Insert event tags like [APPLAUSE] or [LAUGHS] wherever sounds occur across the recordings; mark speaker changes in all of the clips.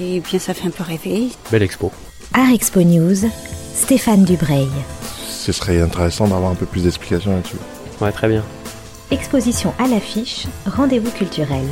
Speaker 1: Et bien, ça fait un peu rêver.
Speaker 2: Belle expo.
Speaker 3: Art Expo News, Stéphane Dubreuil.
Speaker 4: Ce serait intéressant d'avoir un peu plus d'explications là-dessus.
Speaker 2: Ouais, très bien.
Speaker 3: Exposition à l'affiche, rendez-vous culturel.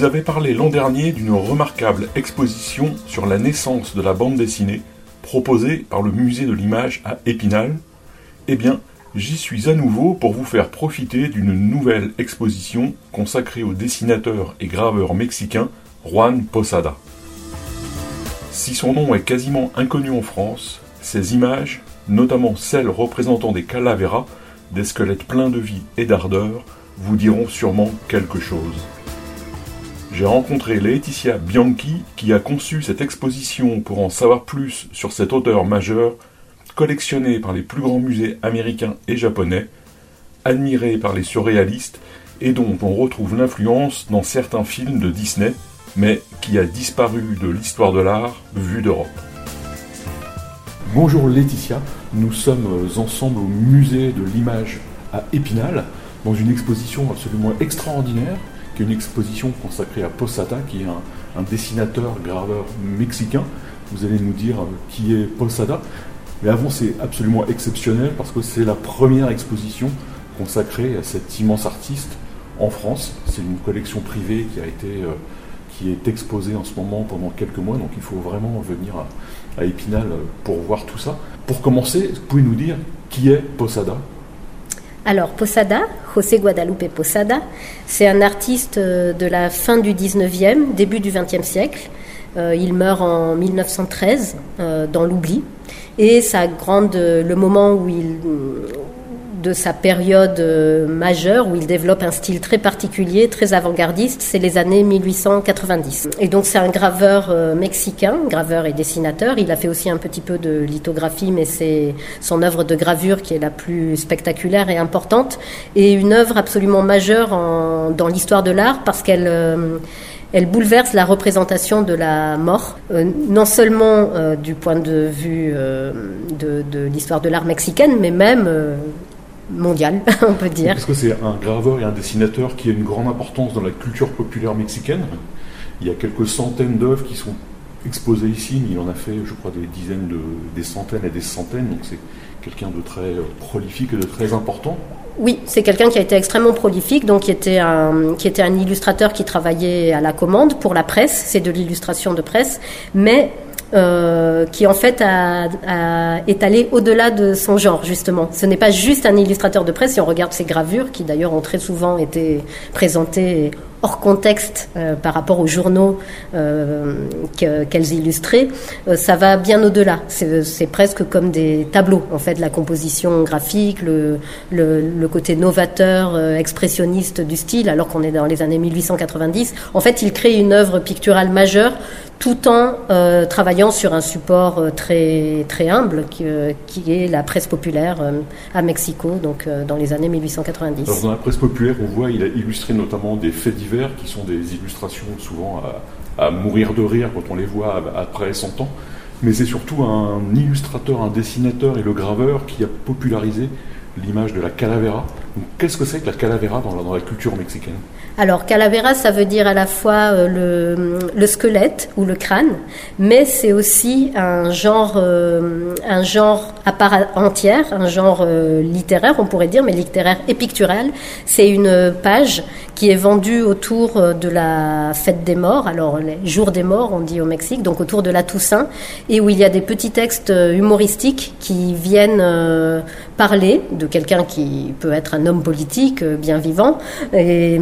Speaker 5: Vous avais parlé l'an dernier d'une remarquable exposition sur la naissance de la bande dessinée proposée par le musée de l'image à Épinal. Eh bien, j'y suis à nouveau pour vous faire profiter d'une nouvelle exposition consacrée au dessinateur et graveur mexicain Juan Posada. Si son nom est quasiment inconnu en France, ses images, notamment celles représentant des calaveras, des squelettes pleins de vie et d'ardeur, vous diront sûrement quelque chose. J'ai rencontré Laetitia Bianchi qui a conçu cette exposition pour en savoir plus sur cet auteur majeur, collectionné par les plus grands musées américains et japonais, admiré par les surréalistes et dont on retrouve l'influence dans certains films de Disney, mais qui a disparu de l'histoire de l'art vue d'Europe. Bonjour Laetitia, nous sommes ensemble au musée de l'image à Épinal, dans une exposition absolument extraordinaire une exposition consacrée à Posada, qui est un, dessinateur, graveur mexicain. Vous allez nous dire euh, qui est Posada. Mais avant, c'est absolument exceptionnel parce que c'est la première exposition consacrée à cet immense artiste en France. C'est une collection privée qui a été, euh, qui est exposée en ce moment pendant quelques mois, donc il faut vraiment venir à, à Épinal euh, pour voir tout ça. Pour commencer, pouvez nous dire qui est Posada?
Speaker 6: Alors, Posada, José Guadalupe Posada, c'est un artiste euh, de la fin du 19e, début du 20e siècle. Euh, il meurt en 1913 euh, dans l'oubli. Et sa grande, le moment où il, de sa période euh, majeure où il développe un style très particulier, très avant-gardiste, c'est les années 1890. Et donc c'est un graveur euh, mexicain, graveur et dessinateur. Il a fait aussi un petit peu de lithographie, mais c'est son œuvre de gravure qui est la plus spectaculaire et importante, et une œuvre absolument majeure dans l'histoire de l'art parce qu'elle euh, elle bouleverse la représentation de la mort, non seulement du point de vue de l'histoire de l'art mexicaine, mais même mondial, [LAUGHS] on peut dire.
Speaker 5: Parce que c'est un graveur et un dessinateur qui a une grande importance dans la culture populaire mexicaine. Il y a quelques centaines d'œuvres qui sont exposées ici, mais il en a fait, je crois, des dizaines de, des centaines et des centaines. Donc c'est quelqu'un de très prolifique et de très important.
Speaker 6: Oui, c'est quelqu'un qui a été extrêmement prolifique, donc qui était, un, qui était un illustrateur qui travaillait à la commande pour la presse, c'est de l'illustration de presse, mais euh, qui en fait a, a, est allé au-delà de son genre justement. Ce n'est pas juste un illustrateur de presse. Si on regarde ses gravures, qui d'ailleurs ont très souvent été présentées hors contexte euh, par rapport aux journaux euh, qu'elles qu illustraient, euh, ça va bien au-delà. C'est presque comme des tableaux, en fait, la composition graphique, le, côté novateur, expressionniste du style, alors qu'on est dans les années 1890. En fait, il crée une œuvre picturale majeure tout en travaillant sur un support très, très humble qui, est la presse populaire à Mexico, donc dans les années 1890.
Speaker 5: Alors dans la presse populaire, on voit, il a illustré notamment des faits divers qui sont des illustrations souvent à, à mourir de rire quand on les voit après 100 ans. Mais c'est surtout un illustrateur, un dessinateur et le graveur qui a popularisé l'image de la calavera. Qu'est-ce que c'est que la calavera dans la, dans la culture mexicaine
Speaker 6: alors, calavera, ça veut dire à la fois euh, le, le, squelette ou le crâne, mais c'est aussi un genre, euh, un genre à part entière, un genre euh, littéraire, on pourrait dire, mais littéraire et pictural. C'est une page qui est vendue autour de la fête des morts, alors les jours des morts, on dit au Mexique, donc autour de la Toussaint, et où il y a des petits textes humoristiques qui viennent euh, parler de quelqu'un qui peut être un homme politique euh, bien vivant. Et,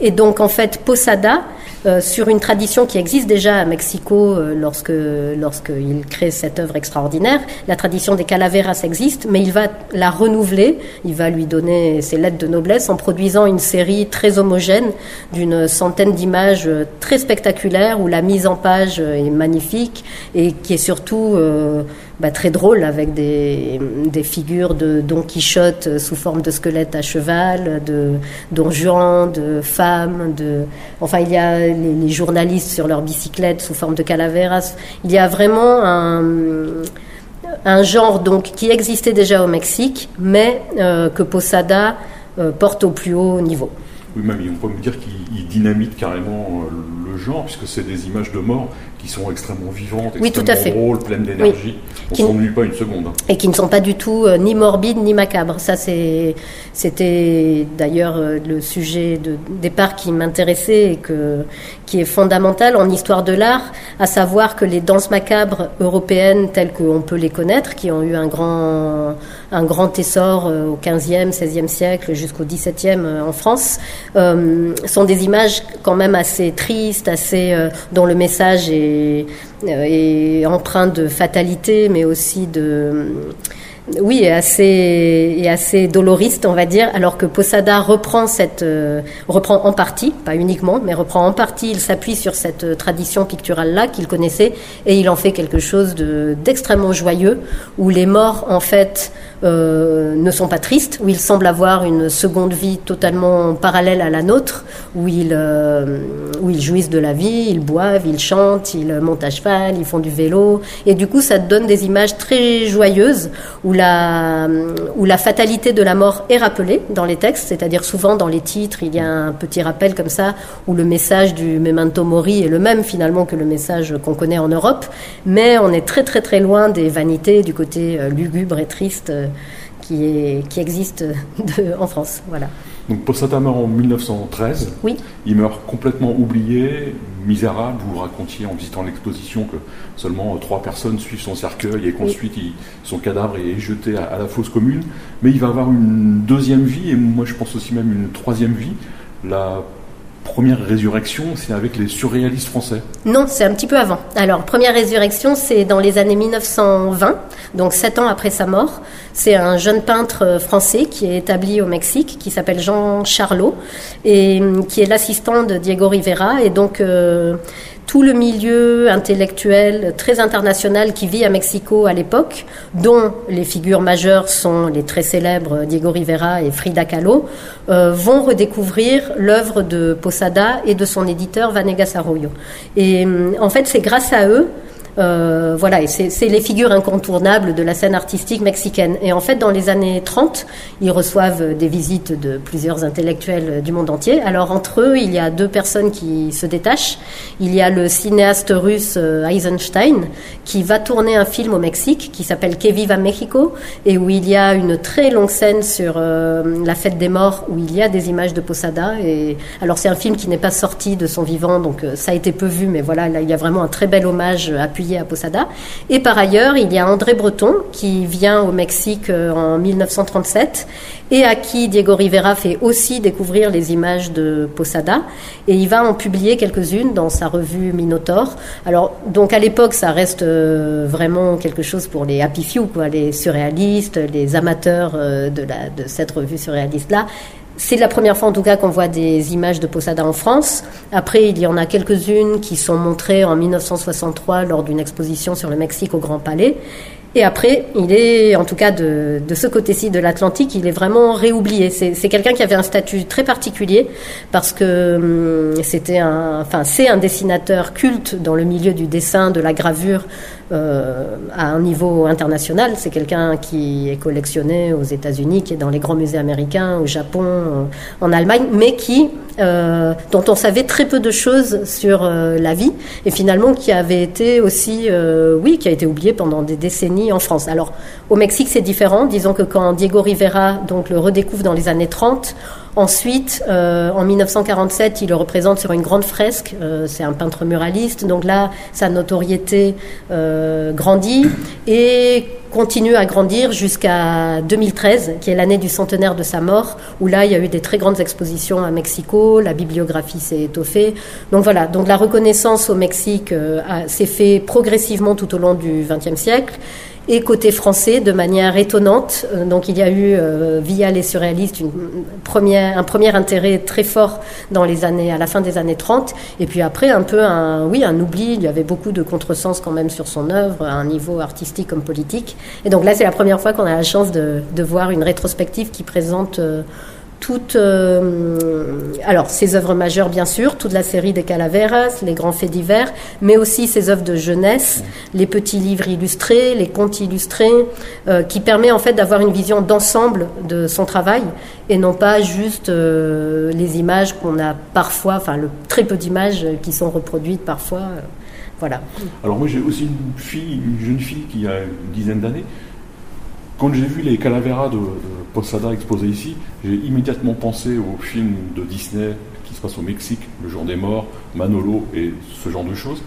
Speaker 6: et, donc, en fait, Posada, euh, sur une tradition qui existe déjà à Mexico euh, lorsque lorsqu'il crée cette œuvre extraordinaire, la tradition des calaveras existe, mais il va la renouveler, il va lui donner ses lettres de noblesse en produisant une série très homogène d'une centaine d'images euh, très spectaculaires où la mise en page est magnifique et qui est surtout bah, très drôle avec des, des, figures de Don Quichotte sous forme de squelette à cheval, de Don Juan, de femmes, de enfin il y a les, journalistes sur leur bicyclette sous forme de calaveras. Il y a vraiment un un genre donc qui existait déjà au Mexique, mais euh, que Posada euh, porte au plus haut niveau.
Speaker 5: Oui, même on peut me dire qu'il dynamite carrément le genre, puisque c'est des images de mort qui sont extrêmement vivantes,
Speaker 6: oui,
Speaker 5: extrêmement
Speaker 6: tout à fait.
Speaker 5: drôles, pleines d'énergie. On ne s'ennuie pas une seconde. Hein.
Speaker 6: Et qui ne sont pas du tout euh, ni morbides ni macabres. Ça, c'est, c'était d'ailleurs euh, le sujet de départ qui m'intéressait et que, qui est fondamental en histoire de l'art, à savoir que les danses macabres européennes telles qu'on peut les connaître, qui ont eu un grand, un grand essor euh, au 15e, 16e siècle jusqu'au 17e en France, sont des images quand même assez tristes, assez, dont le message est empreint de fatalité, mais aussi de oui, assez, et assez doloriste, on va dire, alors que Posada reprend cette, euh, reprend en partie, pas uniquement, mais reprend en partie, il s'appuie sur cette euh, tradition picturale-là qu'il connaissait, et il en fait quelque chose de, d'extrêmement joyeux, où les morts, en fait, euh, ne sont pas tristes, où ils semblent avoir une seconde vie totalement parallèle à la nôtre, où ils, euh, où ils jouissent de la vie, ils boivent, ils chantent, ils montent à cheval, ils font du vélo, et du coup ça donne des images très joyeuses où la, où la fatalité de la mort est rappelée dans les textes, c'est-à-dire souvent dans les titres il y a un petit rappel comme ça où le message du memento mori est le même finalement que le message qu'on connaît en Europe, mais on est très très très loin des vanités du côté euh, lugubre et triste qui, est, qui existe en France. Voilà.
Speaker 5: Donc Posada meurt en 1913.
Speaker 6: Oui.
Speaker 5: Il meurt complètement oublié, misérable. Vous racontiez en visitant l'exposition que seulement trois personnes suivent son cercueil et qu'ensuite son cadavre est jeté à, la fosse commune. Mais il va avoir une deuxième vie et moi je pense aussi même une troisième vie. La première résurrection, c'est avec les surréalistes français
Speaker 6: Non, c'est un petit peu avant. Alors, première résurrection, c'est dans les années 1920, donc sept ans après sa mort. C'est un jeune peintre euh, français qui est établi au Mexique, qui s'appelle Jean Charlot, et hum, qui est l'assistant de Diego Rivera. Et donc, euh, tout le milieu intellectuel très international qui vit à Mexico à l'époque, dont les figures majeures sont les très célèbres Diego Rivera et Frida Kahlo, euh, vont redécouvrir l'œuvre de Posada et de son éditeur Vanegas Arroyo. Et hum, en fait, c'est grâce à eux euh, voilà, et c'est les figures incontournables de la scène artistique mexicaine. Et en fait, dans les années 30, ils reçoivent des visites de plusieurs intellectuels du monde entier. Alors, entre eux, il y a deux personnes qui se détachent. Il y a le cinéaste russe euh, Eisenstein, qui va tourner un film au Mexique qui s'appelle Que Viva Mexico, et où il y a une très longue scène sur euh, la fête des morts, où il y a des images de Posada. Et alors, c'est un film qui n'est pas sorti de son vivant, donc ça a été peu vu, mais voilà, là, il y a vraiment un très bel hommage appuyé à Posada. Et par ailleurs, il y a André Breton qui vient au Mexique euh, en 1937 et à qui Diego Rivera fait aussi découvrir les images de Posada. Et il va en publier quelques-unes dans sa revue Minotaur. Alors, donc à l'époque, ça reste euh, vraiment quelque chose pour les happy few, les surréalistes, les amateurs euh, de cette revue surréaliste-là. C'est la première fois en tout cas qu'on voit des images de Posada en France. Après, il y en a quelques-unes qui sont montrées en 1963 lors d'une exposition sur le Mexique au Grand Palais. Et après, il est, en tout cas de, de ce côté-ci de l'Atlantique, il est vraiment réoublié. C'est quelqu'un qui avait un statut très particulier parce que hum, c'était un, enfin, c'est un dessinateur culte dans le milieu du dessin, de la gravure euh, à un niveau international. C'est quelqu'un qui est collectionné aux États-Unis, qui est dans les grands musées américains, au Japon, en Allemagne, mais qui euh, dont on savait très peu de choses sur euh, la vie et finalement qui avait été aussi, oui, qui a été oublié pendant des décennies en France. Alors au Mexique c'est différent. Disons que quand Diego Rivera donc le redécouvre dans les années 30, Ensuite, euh, en 1947, il le représente sur une grande fresque. Euh, c'est un peintre muraliste. Donc là, sa notoriété euh, grandit et continue à grandir jusqu'à 2013, qui est l'année du centenaire de sa mort, où là, il y a eu des très grandes expositions à Mexico. La bibliographie s'est étoffée. Donc voilà. Donc la reconnaissance au Mexique s'est fait progressivement tout au long du XXe siècle. Et côté français, de manière étonnante, euh, donc il y a eu euh, via les surréalistes un premier intérêt très fort dans les années, à la fin des années 30, et puis après un peu un, oui, un oubli. Il y avait beaucoup de contresens quand même sur son œuvre, à un niveau artistique comme politique. Et donc là, c'est la première fois qu'on a la chance de, de, voir une rétrospective qui présente euh, toutes, euh, alors ses œuvres majeures bien sûr, toute la série des Calaveras, les grands faits divers, mais aussi ses œuvres de jeunesse, les petits livres illustrés, les contes illustrés, euh, qui permet en fait d'avoir une vision d'ensemble de son travail et non pas juste euh, les images qu'on a parfois, enfin le très peu d'images qui sont reproduites parfois. voilà.
Speaker 5: Alors moi j'ai aussi une fille, une jeune fille qui a une dizaine d'années quand j'ai vu les Calaveras de, de Posada exposés ici, j'ai immédiatement pensé au film de Disney qui se passe au Mexique, Le jour des morts, Manolo et ce genre de choses.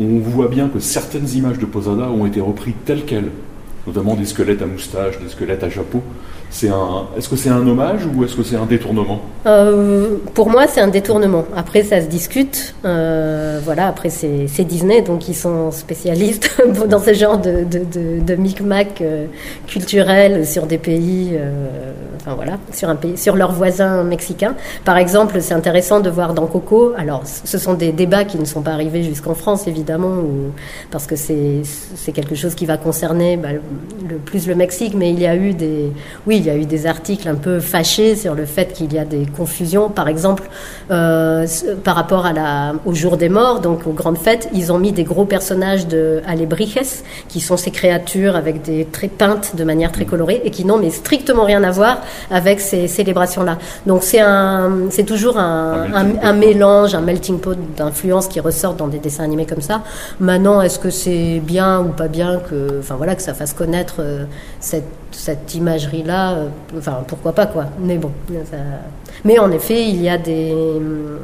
Speaker 5: On voit bien que certaines images de Posada ont été reprises telles quelles, notamment des squelettes à moustache, des squelettes à chapeau. Est-ce que c'est un hommage ou est-ce que c'est un détournement?
Speaker 6: Euh, Pour moi, c'est un détournement. Après, ça se discute. Euh, voilà, après, c'est, Disney, donc ils sont spécialistes [LAUGHS] dans ce genre de, micmac euh, culturel sur des pays, enfin voilà, sur un pays, sur leurs voisins mexicains. Par exemple, c'est intéressant de voir dans Coco. Alors, ce sont des débats qui ne sont pas arrivés jusqu'en France, évidemment, ou, parce que c'est, quelque chose qui va concerner bah, le plus le Mexique, mais il y a eu des, oui il y a eu des articles un peu fâchés sur le fait qu'il y a des confusions. Par exemple, euh, par rapport à la, au jour des morts, donc aux grandes fêtes, ils ont mis des gros personnages de Alebrijes, qui sont ces créatures avec des traits peintes de manière très colorée et qui n'ont mais strictement rien à voir avec ces célébrations-là. Donc c'est un, c'est toujours un, un, un, mélange, un melting pot d'influences qui ressortent dans des dessins animés comme ça. Maintenant, est-ce que c'est bien ou pas bien que, enfin voilà, que ça fasse connaître euh, cette cette imagerie-là, euh, enfin pourquoi pas quoi. Mais bon, mais en effet, il y a des, euh,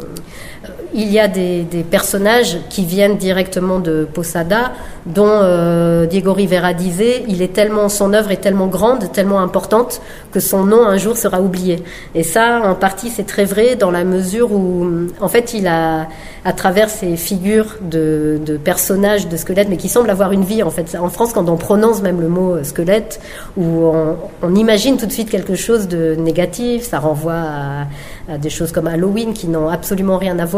Speaker 6: il y a des, personnages qui viennent directement de Posada, dont euh, Diego Rivera disait, il est tellement, son œuvre est tellement grande, tellement importante que son nom un jour sera oublié. Et ça, en partie, c'est très vrai dans la mesure où, en fait, il a, à travers ces figures de, de personnages, de squelettes, mais qui semblent avoir une vie. En fait, en France, quand on prononce même le mot squelette ou on, imagine tout de suite quelque chose de négatif, ça renvoie à des choses comme Halloween qui n'ont absolument rien à voir